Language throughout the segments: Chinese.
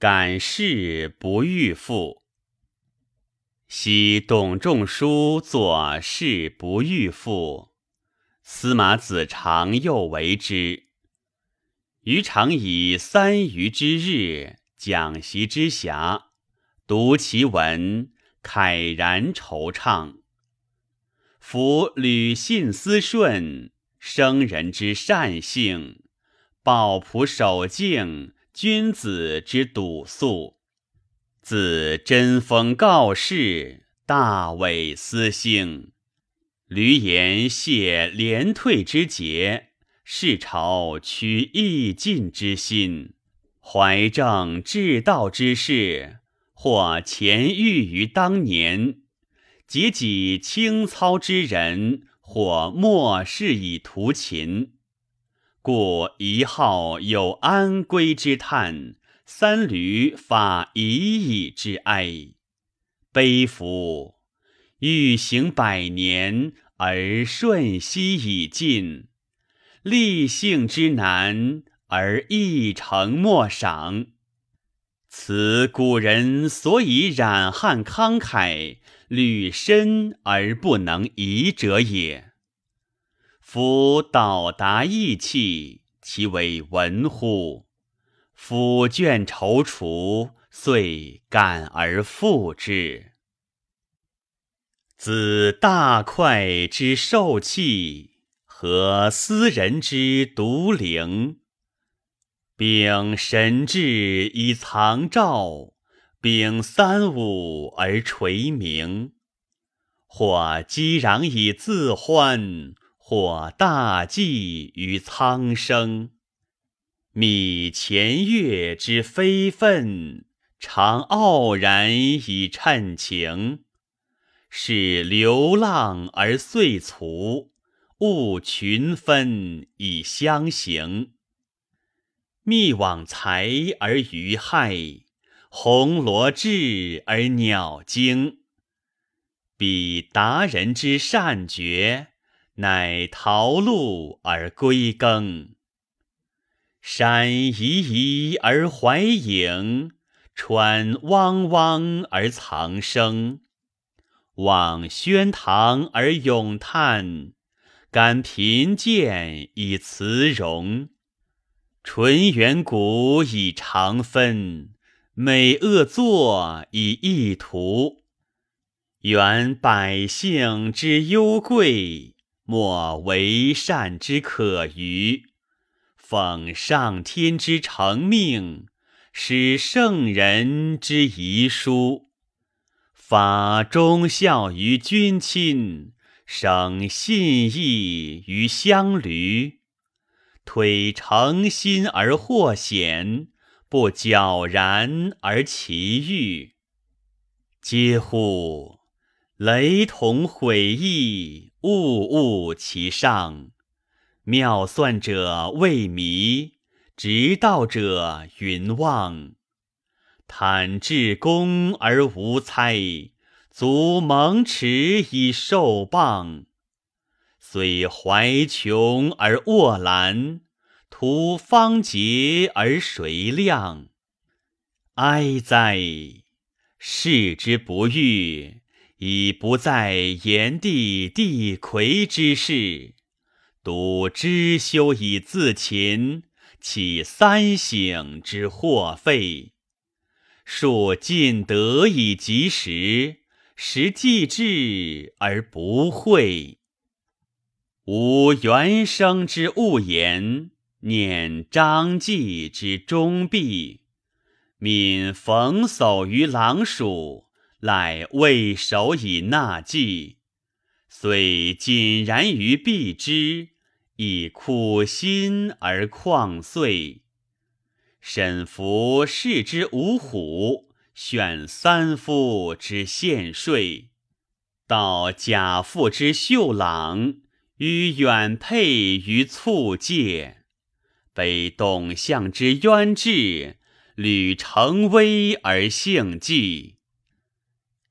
感事不遇复。昔董仲舒作事不遇复，司马子长又为之。余常以三余之日讲习之暇，读其文，慨然惆怅。夫履信思顺，生人之善性，抱朴守静。君子之笃素，自贞风告世，大伪私兴。闾阎谢廉退之节，世朝取义尽之心，怀正治道之事，或前遇于当年；及己清操之人，或莫视以图秦。故一号有安归之叹，三闾发已矣之哀。悲夫！欲行百年，而瞬息已尽；立性之难，而一成莫赏。此古人所以染汉慷慨，履深而不能移者也。夫导达义气，其为文乎？夫倦踌躇，遂感而复之。子大快之受气，和斯人之独灵。秉神志以藏兆，秉三五而垂明。或激攘以自欢。或大济于苍生，觅前月之非分，常傲然以称情。是流浪而遂卒，勿群分以相形。密往财而鱼害，红罗志而鸟惊。彼达人之善绝。乃逃路而归耕，山移移而怀隐，川汪汪而藏声。望轩堂而咏叹，感贫贱以辞荣。纯元古以长分，美恶作以异图。原百姓之忧贵。莫为善之可虞，奉上天之成命，使圣人之遗书，发忠孝于君亲，省信义于乡闾，推诚心而获显，不皎然而奇遇，嗟乎！雷同毁意。物物其上，妙算者未迷，直道者云望。坦至公而无猜，足蒙耻以受谤。虽怀穷而卧兰，图方洁而谁谅？哀哉！视之不遇。已不在炎帝帝魁之事，独知修以自勤，岂三省之祸废？数尽德以及时，时既至而不讳。吾原生之勿言，念张继之忠弼，敏逢叟于狼鼠。赖未守以纳祭，虽谨然于避之，以苦心而旷岁。沈服视之五虎，选三夫之献税，道贾父之秀朗，与远配于促介，悲董相之渊志，屡成威而幸绩。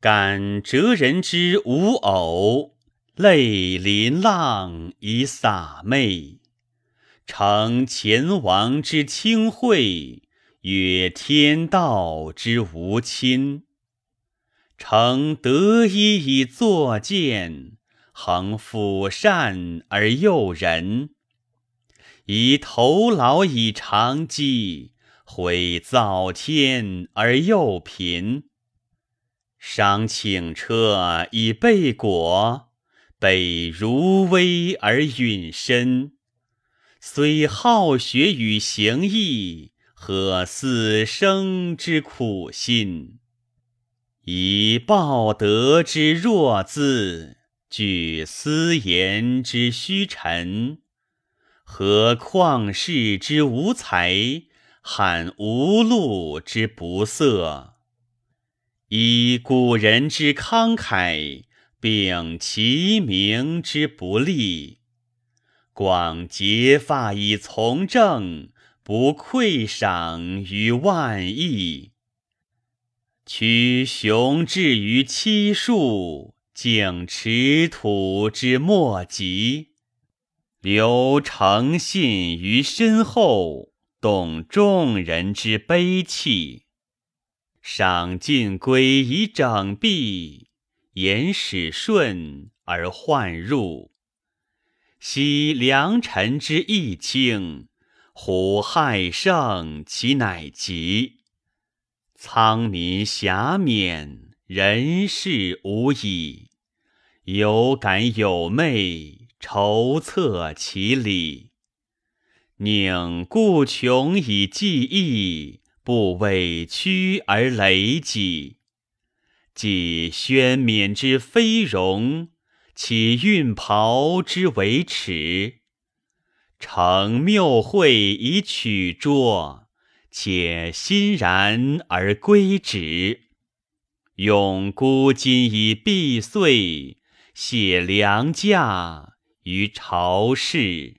感哲人之无偶，泪临浪以洒媚；承前王之清惠，曰天道之无亲。诚德一以作践，恒抚善而诱人。以头劳以长饥，毁造天而诱贫。伤请车以备果，备如危而允身。虽好学与行义，何死生之苦心？以报德之弱资，举私言之虚陈。何旷世之无才，罕无禄之不色？以古人之慷慨，秉其名之不立，广结发以从政，不愧赏于万亿。屈雄志于七术，敬持土之莫及；留诚信于身后，动众人之悲戚。赏尽归以整璧，言使顺而患入。昔良臣之义轻，虎害胜其乃吉。苍民遐免，人事无已。有感有昧，筹策其理。宁故穷以济义。不委屈而累己，既宣冕之非荣，岂运袍之为耻？成谬会以取拙，且欣然而归止。用孤金以避岁，谢良驾于朝市。